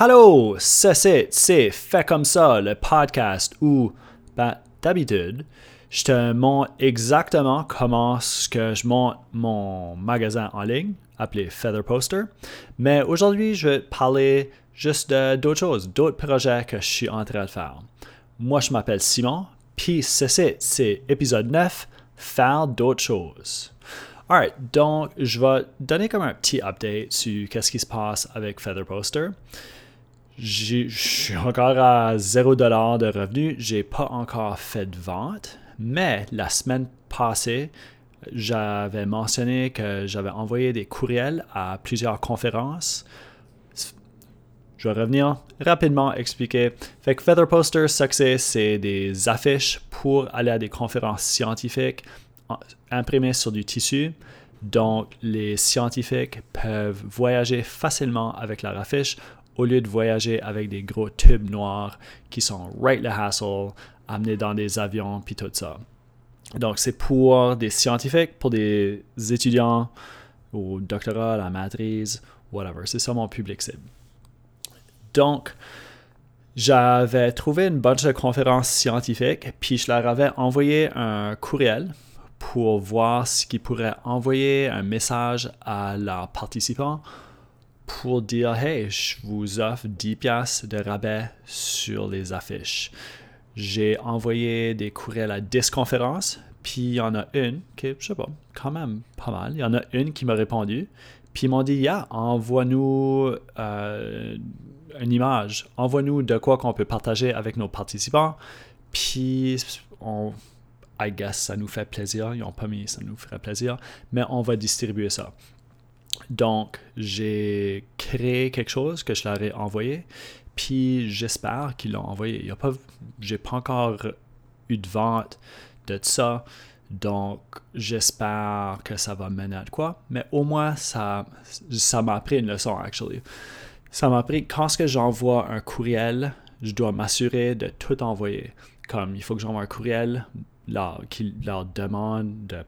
Hello, c'est c'est fait comme ça le podcast où ben, d'habitude je te montre exactement comment que je monte mon magasin en ligne appelé Feather Poster. Mais aujourd'hui, je vais te parler juste d'autres choses, d'autres projets que je suis en train de faire. Moi, je m'appelle Simon, puis c'est c'est épisode 9, faire d'autres choses. Alright, donc je vais donner comme un petit update sur qu'est-ce qui se passe avec Feather Poster. Je suis encore à 0$ de revenus. J'ai pas encore fait de vente, mais la semaine passée, j'avais mentionné que j'avais envoyé des courriels à plusieurs conférences. Je vais revenir rapidement expliquer. Fait que Feather Poster Success, c'est des affiches pour aller à des conférences scientifiques imprimées sur du tissu. Donc, les scientifiques peuvent voyager facilement avec leur affiche au lieu de voyager avec des gros tubes noirs qui sont right the hassle, amenés dans des avions, puis tout ça. Donc, c'est pour des scientifiques, pour des étudiants au doctorat, la maîtrise, whatever. C'est ça mon public cible. Donc, j'avais trouvé une bunch de conférences scientifiques, puis je leur avais envoyé un courriel pour voir ce qu'ils pourraient envoyer un message à leurs participants pour dire Hey, je vous offre 10 pièces de rabais sur les affiches. J'ai envoyé des courriels à 10 conférences, puis il y en a une qui, je sais pas, quand même pas mal. Il y en a une qui m'a répondu, puis ils m'ont dit Yeah, envoie-nous euh, une image, envoie-nous de quoi qu'on peut partager avec nos participants, puis on, I guess, ça nous fait plaisir. Ils n'ont pas mis ça nous ferait plaisir, mais on va distribuer ça. Donc, j'ai créé quelque chose que je leur ai envoyé, puis j'espère qu'ils l'ont envoyé. N'ai pas, pas encore eu de vente de ça, donc j'espère que ça va mener à quoi. Mais au moins, ça ça m'a appris une leçon, actually. Ça m'a appris, quand ce que j'envoie un courriel, je dois m'assurer de tout envoyer. Comme il faut que j'envoie un courriel qui leur demande de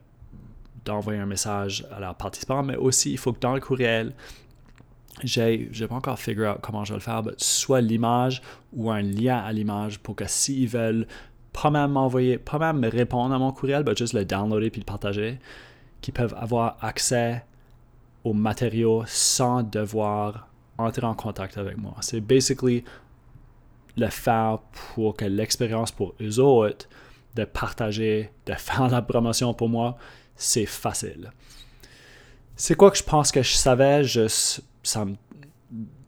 d'envoyer un message à leurs participants, mais aussi il faut que dans le courriel, j'ai, n'ai pas encore figure out comment je vais le faire, mais soit l'image ou un lien à l'image pour que s'ils veulent pas même m'envoyer, pas même me répondre à mon courriel, mais juste le downloader puis le partager, qu'ils peuvent avoir accès aux matériaux sans devoir entrer en contact avec moi. C'est basically le faire pour que l'expérience pour eux autres de partager, de faire la promotion pour moi, c'est facile. C'est quoi que je pense que je savais, juste ça me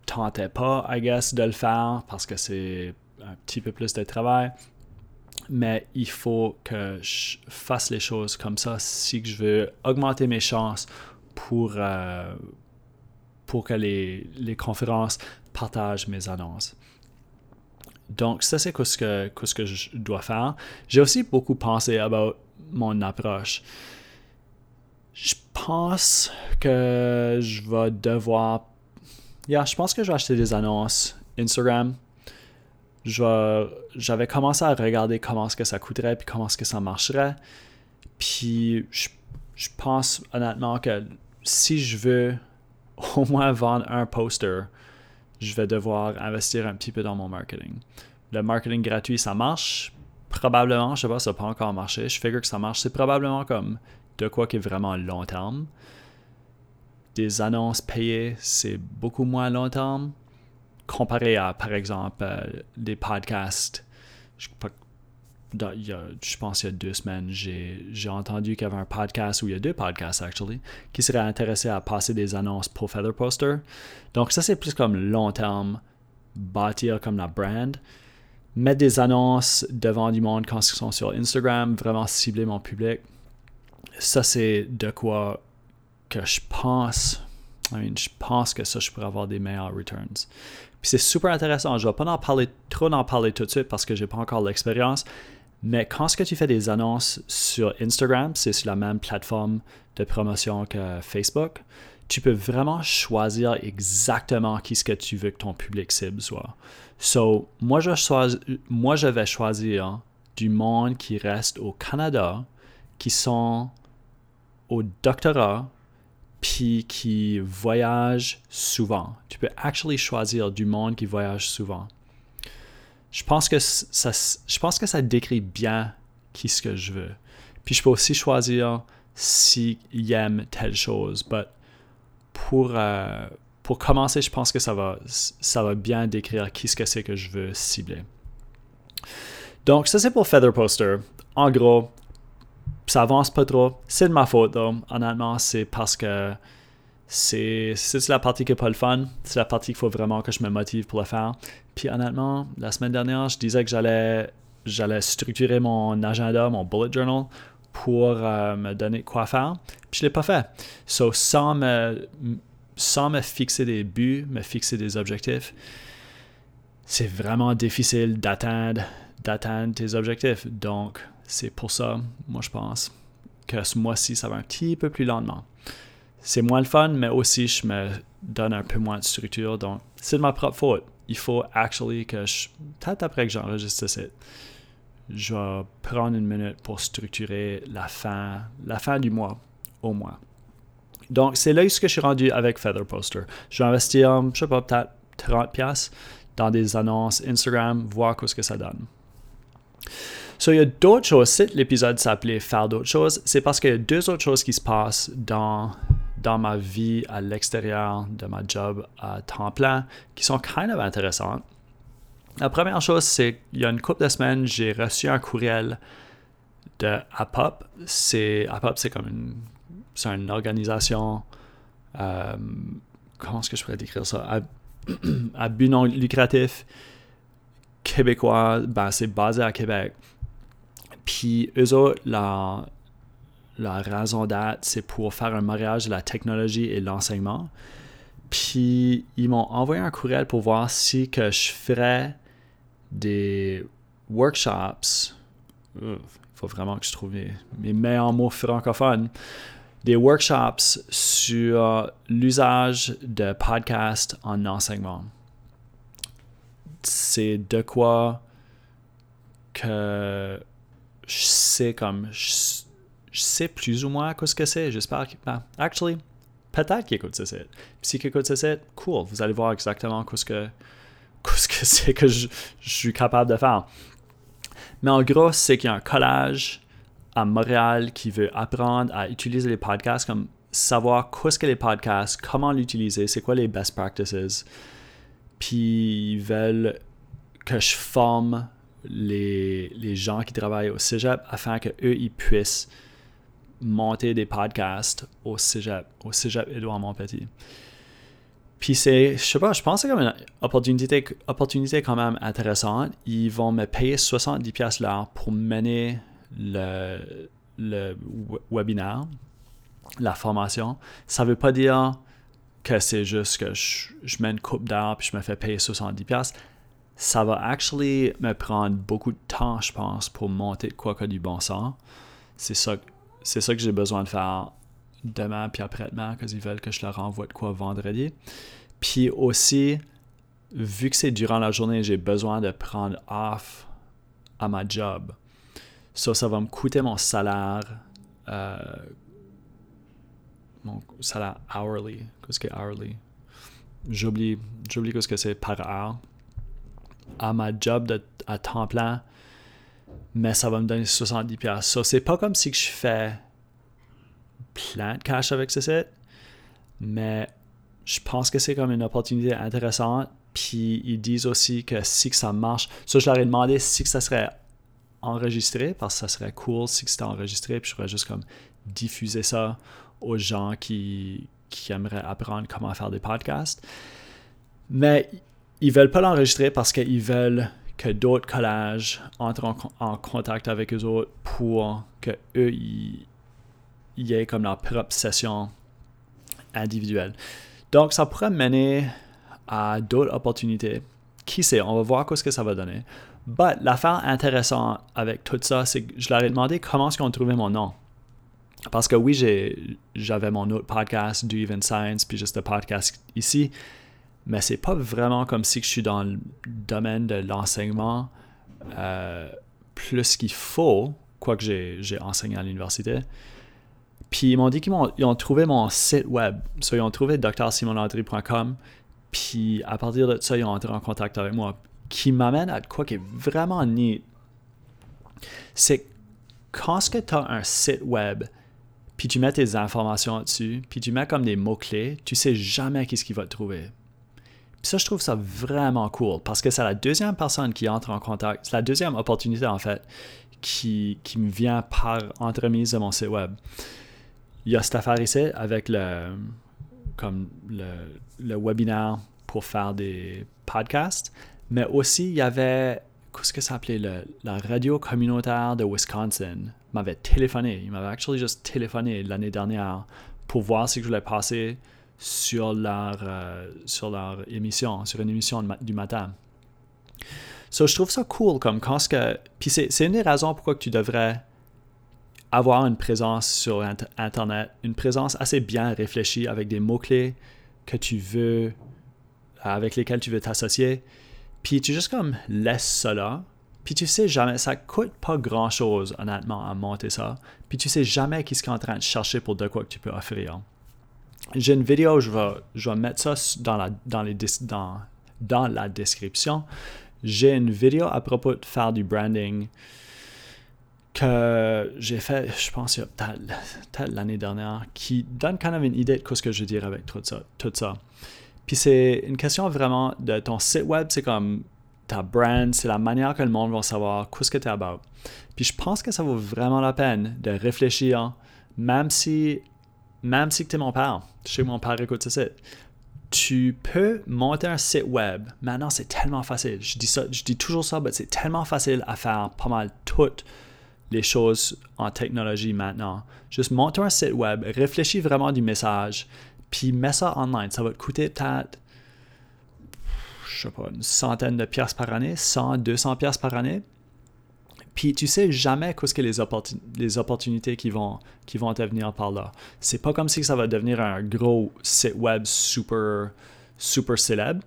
tentait pas, I guess, de le faire parce que c'est un petit peu plus de travail. Mais il faut que je fasse les choses comme ça si je veux augmenter mes chances pour, euh, pour que les, conférences partagent mes annonces. Donc, ça, c'est ce que je dois faire. J'ai aussi beaucoup pensé à mon approche je pense que je vais devoir. Yeah, je pense que je vais acheter des annonces Instagram. J'avais commencé à regarder comment est-ce que ça coûterait puis comment est-ce que ça marcherait. Puis je, je pense honnêtement que si je veux au moins vendre un poster, je vais devoir investir un petit peu dans mon marketing. Le marketing gratuit, ça marche. Probablement, je sais pas, ça n'a pas encore marché. Je figure que ça marche. C'est probablement comme de quoi qui est vraiment long terme. Des annonces payées, c'est beaucoup moins long terme comparé à, par exemple, euh, des podcasts. Je, je pense qu'il y a deux semaines, j'ai entendu qu'il y avait un podcast, ou il y a deux podcasts, actually, qui seraient intéressés à passer des annonces pour Feather Poster. Donc, ça, c'est plus comme long terme, bâtir comme la brand. Mettre des annonces devant du monde quand ils sont sur Instagram, vraiment cibler mon public ça, c'est de quoi que je pense. je pense que ça, je pourrais avoir des meilleurs returns. Puis c'est super intéressant. Je ne vais pas en parler, trop en parler tout de suite parce que je n'ai pas encore l'expérience. Mais quand ce que tu fais des annonces sur Instagram, c'est sur la même plateforme de promotion que Facebook, tu peux vraiment choisir exactement qui ce que tu veux que ton public cible soit. So, moi, je, moi, je vais choisir du monde qui reste au Canada, qui sont au doctorat, puis qui voyage souvent. Tu peux actually choisir du monde qui voyage souvent. Je pense que ça, je pense que ça décrit bien qui ce que je veux. Puis je peux aussi choisir s'il aime telle chose. Mais pour, euh, pour commencer, je pense que ça va, ça va bien décrire qui ce que c'est que je veux cibler. Donc, ça c'est pour Feather Poster. En gros, ça avance pas trop. C'est de ma faute, donc. Honnêtement, c'est parce que c'est la partie qui n'est pas le fun. C'est la partie qu'il faut vraiment que je me motive pour le faire. Puis honnêtement, la semaine dernière, je disais que j'allais j'allais structurer mon agenda, mon bullet journal pour euh, me donner quoi faire. Puis je l'ai pas fait. So, sans me, sans me fixer des buts, me fixer des objectifs, c'est vraiment difficile d'atteindre d'atteindre tes objectifs. Donc, c'est pour ça, moi, je pense que ce mois-ci, ça va un petit peu plus lentement. C'est moins le fun, mais aussi, je me donne un peu moins de structure. Donc, c'est de ma propre faute. Il faut actually que je. Peut-être après que j'enregistre ça, je vais prendre une minute pour structurer la fin, du mois, au moins. Donc, c'est là ce que je suis rendu avec Feather Poster. Je vais investir, je sais pas, peut-être 30$ dans des annonces Instagram, voir ce que ça donne. So, il y a d'autres choses. Si l'épisode s'appelait Faire d'autres choses, c'est parce qu'il y a deux autres choses qui se passent dans, dans ma vie à l'extérieur de ma job à temps plein qui sont kind of intéressantes. La première chose, c'est qu'il y a une couple de semaines, j'ai reçu un courriel de APOP. C'est, APOP, c'est comme une, c'est une organisation, euh, comment est-ce que je pourrais décrire ça, à, à but non lucratif québécois, ben, c'est basé à Québec. Puis eux autres, la raison d'être, c'est pour faire un mariage de la technologie et l'enseignement. Puis ils m'ont envoyé un courriel pour voir si que je ferais des workshops. Il faut vraiment que je trouve mes, mes meilleurs mots francophones. Des workshops sur l'usage de podcasts en enseignement c'est de quoi que je sais comme je, sais plus ou moins ce que c'est. J'espère que. Ben, actually, peut-être qu'il écoute ce set. si qu'il écoute ce set, cool. Vous allez voir exactement ce que ce que c'est que je, suis capable de faire. Mais en gros, c'est qu'il y a un collage à Montréal qui veut apprendre à utiliser les podcasts, comme savoir qu'est-ce que les podcasts, comment l'utiliser, c'est quoi les best practices puis ils veulent que je forme les, les, gens qui travaillent au cégep afin qu'eux, ils puissent monter des podcasts au cégep, au cégep Édouard Montpetit. Puis c'est, je sais pas, je pense que c'est comme une opportunité, opportunité quand même intéressante. Ils vont me payer 70$ l'heure pour mener le, le webinaire, la formation. Ça veut pas dire que c'est juste que je, mets une coupe d'heure puis je me fais payer 70$. Ça va actually me prendre beaucoup de temps, je pense, pour monter quoi que du bon sens. C'est ça, ça que j'ai besoin de faire demain puis après-demain, parce qu'ils veulent que je leur envoie de quoi vendredi. Puis aussi, vu que c'est durant la journée, j'ai besoin de prendre off à ma job. Ça, ça va me coûter mon salaire euh, mon salaire hourly. Qu'est-ce que hourly? J'oublie, j'oublie ce que c'est par heure. À ma job à temps plein, mais ça va me donner 70$. Ça, c'est pas comme si je fais plein de cash avec ce site, mais je pense que c'est comme une opportunité intéressante. Puis ils disent aussi que si que ça marche, ça je leur ai demandé si que ça serait enregistré, parce que ça serait cool si c'était enregistré, puis je pourrais juste comme diffuser ça aux gens qui, qui aimeraient apprendre comment faire des podcasts. Mais ils veulent pas l'enregistrer parce qu'ils veulent que d'autres collages entrent en, contact avec eux autres pour que eux aient comme leur propre session individuelle. Donc ça pourrait mener à d'autres opportunités. Qui sait, on va voir ce que ça va donner. Mais l'affaire intéressante avec tout ça, c'est que je leur ai demandé comment est-ce qu'ils ont trouvé mon nom. Parce que oui, j'avais mon autre podcast, Do Even Science, puis juste le podcast ici, mais c'est pas vraiment comme si je suis dans le domaine de l'enseignement euh, plus qu'il faut, quoique j'ai enseigné à l'université. Puis ils m'ont dit qu'ils ont, ils ont trouvé mon site web. So, ils ont trouvé drsimonandry.com. Puis à partir de ça, ils ont entré en contact avec moi. Qui m'amène à quoi qui est vraiment neat. C'est quand tu as un site web, puis tu mets tes informations dessus, puis tu mets comme des mots-clés, tu sais jamais qu'est-ce qu'il va te trouver. Ça, je trouve ça vraiment cool parce que c'est la deuxième personne qui entre en contact, c'est la deuxième opportunité en fait qui, qui me vient par entremise de mon site web. Il y a cette affaire ici avec le, comme le, le webinaire pour faire des podcasts, mais aussi il y avait, qu'est-ce que ça s'appelait, la radio communautaire de Wisconsin m'avait téléphoné, il m'avait actually juste téléphoné l'année dernière pour voir si je voulais passer sur leur, euh, sur leur émission, sur une émission du matin. So, je trouve ça cool comme quand ce que. Puis c'est une des raisons pourquoi tu devrais avoir une présence sur Internet, une présence assez bien réfléchie avec des mots-clés que tu veux, avec lesquels tu veux t'associer. Puis tu juste comme laisses là. Puis tu sais jamais, ça coûte pas grand chose honnêtement à monter ça. Puis tu sais jamais qui est en train de chercher pour de quoi que tu peux offrir. J'ai une vidéo, je vais, je vais mettre ça dans la, dans les, dans, dans la description. J'ai une vidéo à propos de faire du branding que j'ai fait, je pense, peut-être l'année dernière, qui donne quand même une idée de ce que je veux dire avec tout ça. Tout ça. Puis c'est une question vraiment de ton site web, c'est comme ta brand, c'est la manière que le monde va savoir qu'est-ce que tu es about. Puis je pense que ça vaut vraiment la peine de réfléchir, même si, même si tu es mon père, que mon père écoute site, tu peux monter un site web. Maintenant, c'est tellement facile. Je dis, ça, je dis toujours ça, mais c'est tellement facile à faire pas mal toutes les choses en technologie maintenant. Juste monter un site web, réfléchis vraiment du message, puis mets ça online. Ça va te coûter peut-être, je sais pas, une centaine de pièces par année, 100, 200 pièces par année. Puis tu sais jamais qu'est-ce que les, opportunités qui vont, qui vont te venir par là. C'est pas comme si ça va devenir un gros site web super, super célèbre.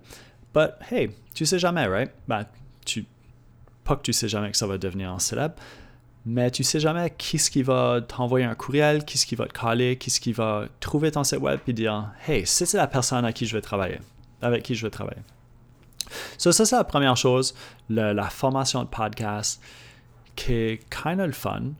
But hey, tu sais jamais, right? Ben, pas que tu sais jamais que ça va devenir un célèbre, mais tu sais jamais qui ce qui va t'envoyer un courriel, qui ce qui va te caler, qui ce qui va trouver ton site web et dire Hey, c'est la personne à qui je vais travailler, avec qui je vais travailler. So, ça, c'est la première chose, la formation de podcast qui est kind of fun.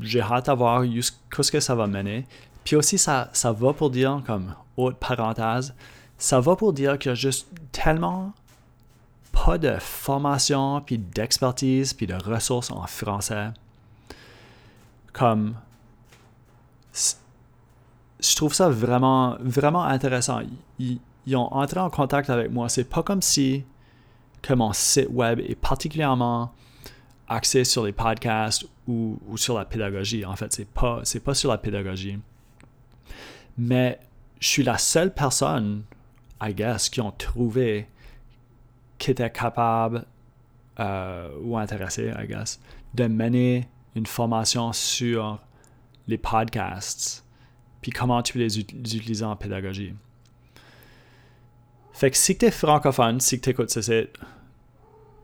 J'ai hâte à voir ce que ça va mener. Puis aussi, ça, ça va pour dire, comme haute parenthèse, ça va pour dire qu'il y a juste tellement pas de formation, puis d'expertise, puis de ressources en français. Comme, je trouve ça vraiment, vraiment intéressant. Ils, ils ont entré en contact avec moi. C'est pas comme si que mon site web est particulièrement axé sur les podcasts ou, sur la pédagogie. En fait, c'est pas, pas sur la pédagogie. Mais je suis la seule personne, I guess, qui ont trouvé qui était capable euh, ou intéressé, I guess, de mener une formation sur les podcasts, puis comment tu peux les utiliser en pédagogie. Fait que si tu es francophone, si tu écoutes ce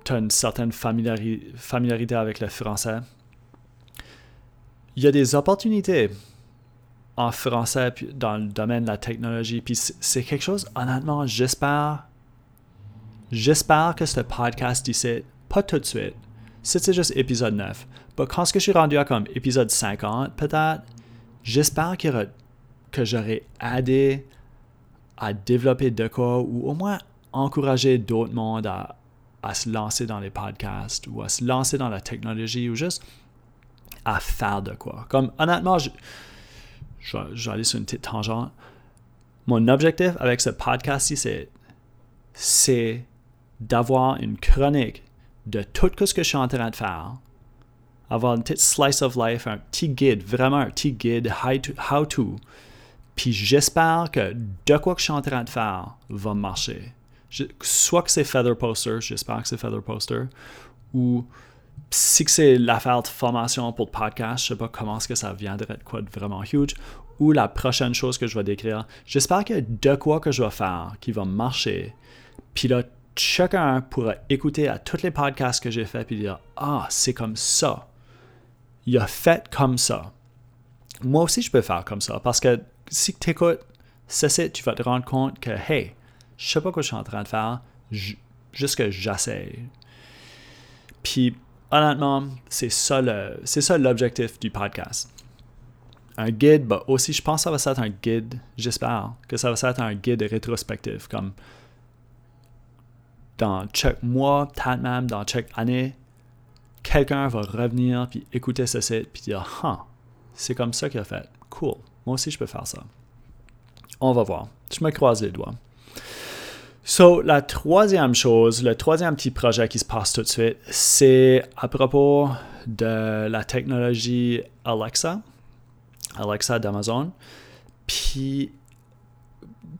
tu as une certaine familiarité avec le français. Il y a des opportunités en français dans le domaine de la technologie. Puis c'est quelque chose, honnêtement, j'espère. J'espère que ce podcast ici, pas tout de suite, c'est juste épisode 9, mais quand je suis rendu à comme épisode 50, peut-être, j'espère que j'aurai aidé à développer de quoi ou au moins encourager d'autres mondes à, à se lancer dans les podcasts ou à se lancer dans la technologie ou juste à faire de quoi. Comme honnêtement, je, vais, aller sur une petite tangente. Mon objectif avec ce podcast-ci, c'est, c'est d'avoir une chronique de tout ce que je suis en train de faire. Avoir une petite slice of life, un petit guide, vraiment un petit guide. How to puis j'espère que de quoi que je suis en train de faire va marcher soit que c'est Feather Poster, j'espère que c'est Feather Poster, ou si c'est l'affaire de formation pour le podcast, je sais pas comment est-ce que ça viendrait de quoi de vraiment huge, ou la prochaine chose que je vais décrire, j'espère qu'il y a de quoi que je vais faire qui va marcher, puis là, chacun pourra écouter à tous les podcasts que j'ai fait puis dire Ah, c'est comme ça. Il a fait comme ça. moi aussi, je peux faire comme ça. Parce que si tu écoutes ceci, tu vas te rendre compte que, hey, je sais pas quoi je suis en train de faire, juste que j'essaie. Puis, honnêtement, c'est ça, c'est ça l'objectif du podcast. Un guide, bah aussi, je pense que ça va être un guide, j'espère que ça va être un guide rétrospectif, comme dans chaque mois, peut-être même dans chaque année, quelqu'un va revenir puis écouter ce site puis dire, ah, c'est comme ça qu'il a fait. Cool. Moi aussi, je peux faire ça. On va voir. Je me croise les doigts. So, la troisième chose, le troisième petit projet qui se passe tout de suite, c'est à propos de la technologie Alexa, Alexa d'Amazon. Puis,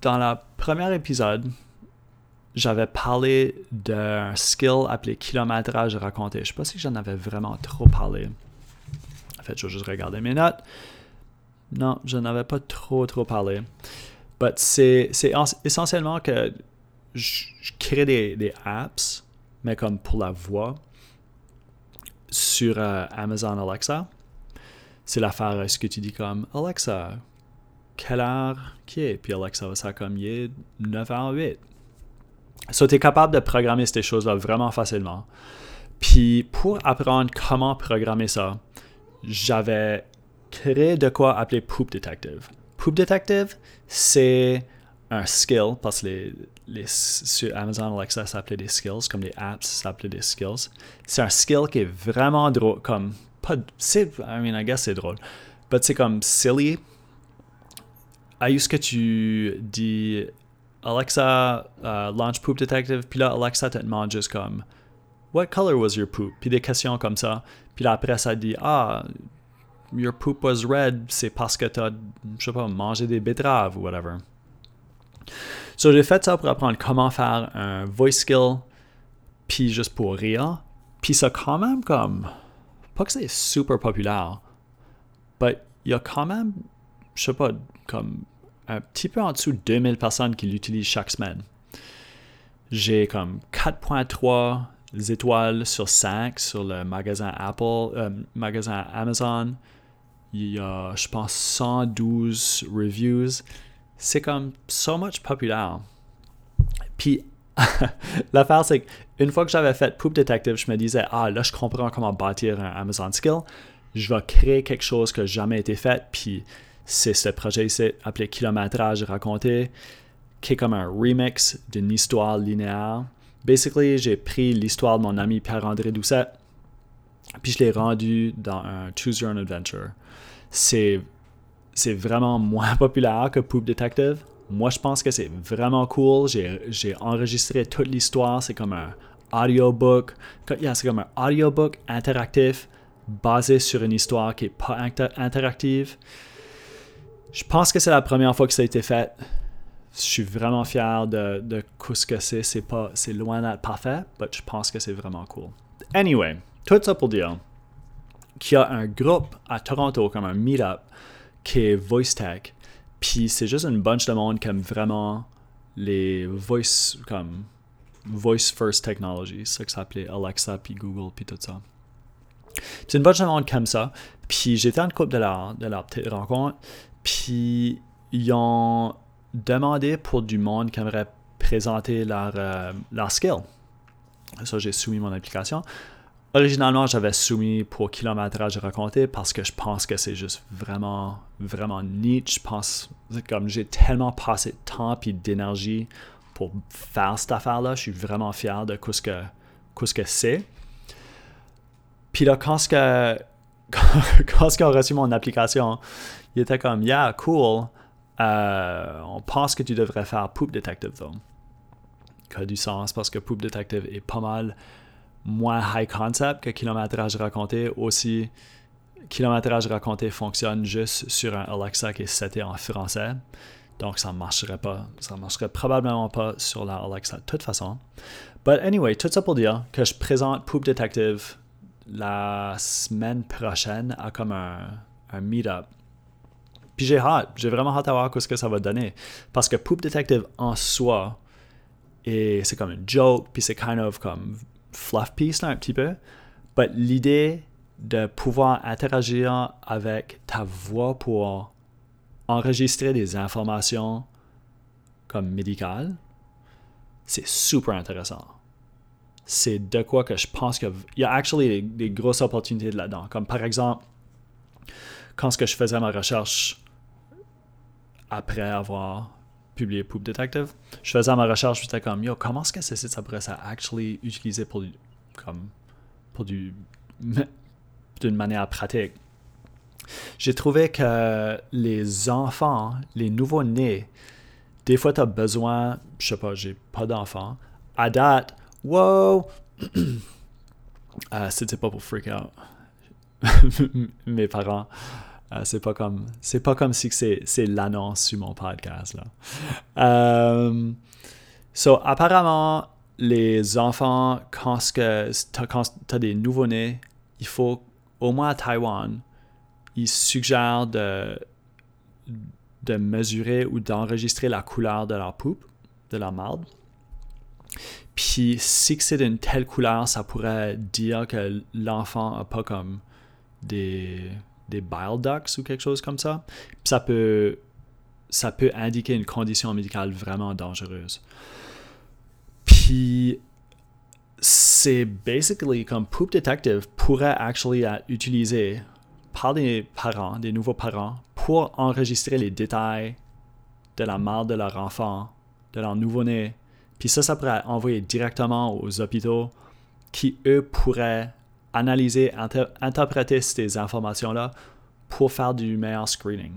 dans le premier épisode, j'avais parlé d'un skill appelé kilométrage raconté. Je ne sais pas si j'en avais vraiment trop parlé. En fait, je vais juste regarder mes notes. Non, je n'avais pas trop, trop parlé. Mais c'est essentiellement que je, crée des, apps, mais comme pour la voix, sur euh, Amazon Alexa. C'est l'affaire, ce que tu dis comme Alexa, quelle heure qui est? Puis Alexa va ça comme il est 9h08. So, tu es capable de programmer ces choses-là vraiment facilement. Puis, pour apprendre comment programmer ça, j'avais créé de quoi appeler Poop Detective. Poop Detective, c'est un skill, parce que les, sur Amazon Alexa, ça s'appelait des skills, comme les apps, ça s'appelait des skills. C'est un skill qui est vraiment drôle, comme, pas, c'est, I mean, I guess c'est drôle, mais c'est comme silly. À ce que tu dis Alexa uh, launch Poop Detective, puis là, Alexa te demande juste comme What color was your poop? Puis des questions comme ça. Puis là, après, ça dit Ah, your poop was red, c'est parce que t'as, je sais pas, mangé des betteraves ou whatever. So, j'ai fait ça pour apprendre comment faire un voice skill, puis juste pour rire. Puis ça, quand même, comme. Pas que c'est super populaire, mais il y a quand même, je sais pas, comme un petit peu en dessous de 2000 personnes qui l'utilisent chaque semaine. J'ai comme 4.3 étoiles sur 5 sur le magasin Apple, euh, magasin Amazon. Il y a, je pense, 112 reviews. C'est comme so much populaire. Puis, l'affaire, c'est qu'une fois que j'avais fait Poop Detective, je me disais, ah, là, je comprends comment bâtir un Amazon Skill. Je vais créer quelque chose n'a jamais été fait. Puis, c'est ce projet ici appelé Kilométrage raconté, qui est comme un remix d'une histoire linéaire. Basically, j'ai pris l'histoire de mon ami Pierre-André Doucet, puis je l'ai rendu dans un Choose Your Own Adventure. C'est, c'est vraiment moins populaire que Poop Detective. Moi, je pense que c'est vraiment cool. J'ai, enregistré toute l'histoire. C'est comme un audiobook. c'est comme un audiobook interactif basé sur une histoire qui n'est pas interactive. Je pense que c'est la première fois que ça a été fait. Je suis vraiment fier de, de ce que c'est. C'est, pas, c'est loin d'être parfait, mais je pense que c'est vraiment cool. Anyway, tout ça pour dire qu'il y a un groupe à Toronto, comme un meetup, qui est Voice Tech. Puis c'est juste une bunch de monde aime vraiment les voice, comme Voice First Technology, c'est ça que ça s'appelait Alexa, puis Google, puis tout ça. C'est une bunch de monde aime ça. Puis j'étais en couple de leur, de leur petite rencontre. Puis ils ont demandé pour du monde qui aimerait présenter leur, euh, leur skill. Ça, j'ai soumis mon application. Originalement, j'avais soumis pour kilométrage raconté parce que je pense que c'est juste vraiment, vraiment niche. Je pense, comme j'ai tellement passé de temps et d'énergie pour faire cette affaire-là, je suis vraiment fier de ce que, ce que c'est. Puis là, quand, que, quand, quand, reçu mon application, il était comme, yeah, cool. Euh, on pense que tu devrais faire Poop Detective, though. Qui a du sens parce que Poop Detective est pas mal moins high concept que Kilométrage raconté. Aussi, Kilométrage raconté fonctionne juste sur un Alexa qui est seté en français. Donc, ça ne marcherait pas. Ça marcherait probablement pas sur la Alexa de toute façon. But anyway, tout ça pour dire que je présente Poop Detective la semaine prochaine à comme un, un meet-up puis j'ai hâte, j'ai vraiment hâte à voir ce que ça va donner. Parce que Poop Detective en soi, c'est comme une joke, puis c'est kind of comme fluff piece là, un petit peu. Mais l'idée de pouvoir interagir avec ta voix pour enregistrer des informations comme médicales, c'est super intéressant. C'est de quoi que je pense qu'il y a actually des, grosses opportunités là-dedans. Comme par exemple, quand ce que je faisais ma recherche après avoir publié Poop Detective, je faisais ma recherche, j'étais comme, yo, comment est-ce que ce site, ça pourrait être actually utiliser pour comme, pour du, d'une manière pratique? J'ai trouvé que les enfants, les nouveaux-nés, des fois, tu as besoin, je sais pas, j'ai pas d'enfants. À date, wow! Euh, c'était pas pour freak out. Mes parents. Euh, c'est pas comme c'est pas comme si c'est, c'est l'annonce sur mon podcast là. Euh, so apparemment les enfants quand tu as des nouveaux-nés, il faut au moins à Taïwan, ils suggèrent de, de mesurer ou d'enregistrer la couleur de leur poupe, de leur marde. Puis si c'est d'une telle couleur, ça pourrait dire que l'enfant n'a pas comme des, des bile ducts ou quelque chose comme ça. Ça peut, ça peut indiquer une condition médicale vraiment dangereuse. Puis c'est basically comme Poop Detective pourrait actually utilisé par des parents, des nouveaux parents, pour enregistrer les détails de la mort de leur enfant, de leur nouveau-né. Puis ça, ça pourrait envoyé directement aux hôpitaux qui, eux, pourraient analyser, interpréter ces informations-là pour faire du meilleur screening.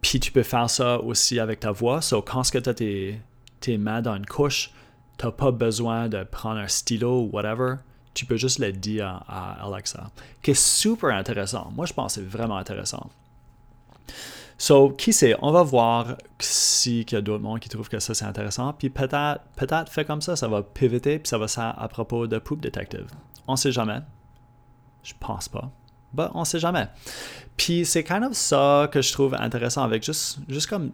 Puis tu peux faire ça aussi avec ta voix. So, quand tu as tes, tes mains dans une couche, tu n'as pas besoin de prendre un stylo ou whatever. Tu peux juste le dire à Alexa. Qui est super intéressant. Moi, je pense que c'est vraiment intéressant. So, qui sait, on va voir s'il y a d'autres monde qui trouvent que ça c'est intéressant. Puis peut-être, peut-être fait comme ça, ça va pivoter, puis ça va ça à propos de Poop Detective. On sait jamais. Je pense pas. Bah, on sait jamais. Puis c'est kind of ça que je trouve intéressant avec juste, juste comme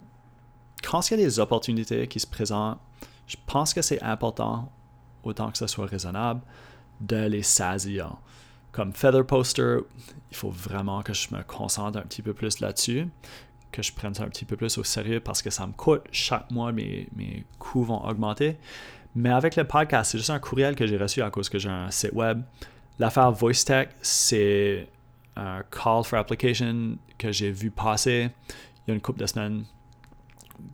quand il y a des opportunités qui se présentent, je pense que c'est important, autant que ce soit raisonnable, de les saisir. Comme Feather Poster, il faut vraiment que je me concentre un petit peu plus là-dessus, que je prenne ça un petit peu plus au sérieux parce que ça me coûte. Chaque mois, mes, mes coûts vont augmenter. Mais avec le podcast, c'est juste un courriel que j'ai reçu à cause que j'ai un site web. L'affaire VoiceTech, c'est un call for application que j'ai vu passer il y a une couple de semaines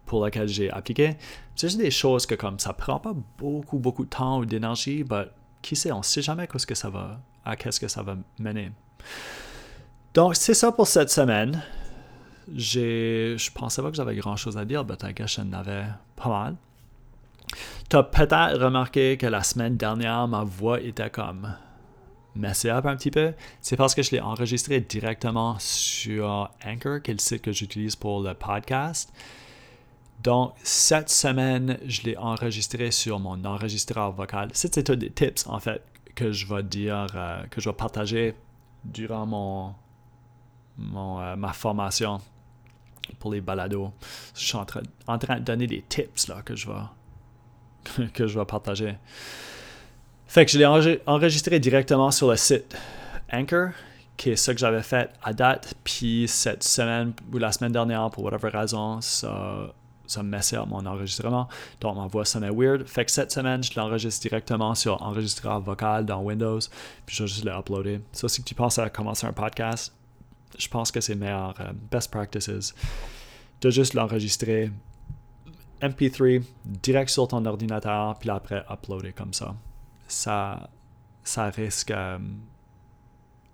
pour laquelle j'ai appliqué. C'est juste des choses que comme ça prend pas beaucoup, beaucoup de temps ou d'énergie, mais qui sait, on ne sait jamais qu'est-ce que ça va, à qu'est-ce que ça va mener. Donc, c'est ça pour cette semaine. J'ai, je pensais pas que j'avais grand chose à dire, mais t'inquiète, j'en avais pas mal. Tu as peut-être remarqué que la semaine dernière, ma voix était comme messé up un petit peu. C'est parce que je l'ai enregistré directement sur Anchor, qui est le site que j'utilise pour le podcast. Donc, cette semaine, je l'ai enregistré sur mon enregistreur vocal. C'est des tips, en fait, que je vais dire, euh, que je vais partager durant mon, mon euh, ma formation pour les balados. Je suis en train, en train, de donner des tips là, que, je vais, que je vais partager. Fait que je l'ai enregistré directement sur le site Anchor, qui est ce que j'avais fait à date. Puis cette semaine ou la semaine dernière, pour whatever raison, ça ça me messait mon enregistrement. Donc, ma voix sonnait weird. Fait que cette semaine, je l'enregistre directement sur enregistreur vocal dans Windows. Puis, je vais juste l'uploader. Ça, si tu penses à commencer un podcast, je pense que c'est meilleur. Euh, best practices. De juste l'enregistrer MP3 direct sur ton ordinateur, puis après uploader comme ça. Ça, risque euh,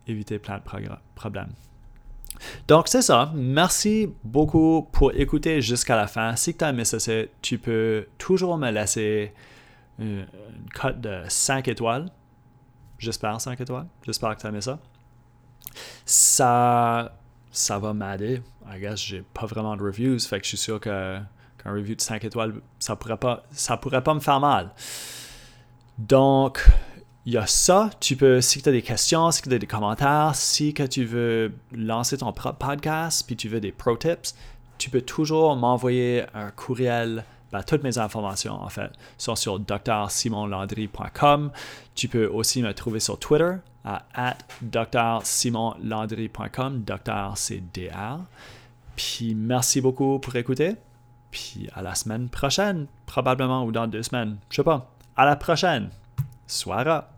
plein de problèmes. Donc, c'est ça. Merci beaucoup pour écouter jusqu'à la fin. Si tu as aimé ça, tu peux toujours me laisser une, cote de 5 étoiles. J'espère 5 étoiles. J'espère que tu as aimé ça. Ça, ça va m'aider. I guess j'ai pas vraiment de reviews, fait que je suis sûr que qu'un review de 5 étoiles, ça pourrait pas, ça pourrait pas me faire mal. Donc, il y a ça. Tu peux, si tu as des questions, si tu as des commentaires, si que tu veux lancer ton propre podcast, puis tu veux des pro tips, tu peux toujours m'envoyer un courriel. Ben, toutes mes informations, en fait, sont sur drsimonlandry.com. Tu peux aussi me trouver sur Twitter à drsimonlandry.com, docteur c'est DR. Puis merci beaucoup pour écouter. Puis à la semaine prochaine, probablement, ou dans deux semaines. Je sais pas. À la prochaine. Soira.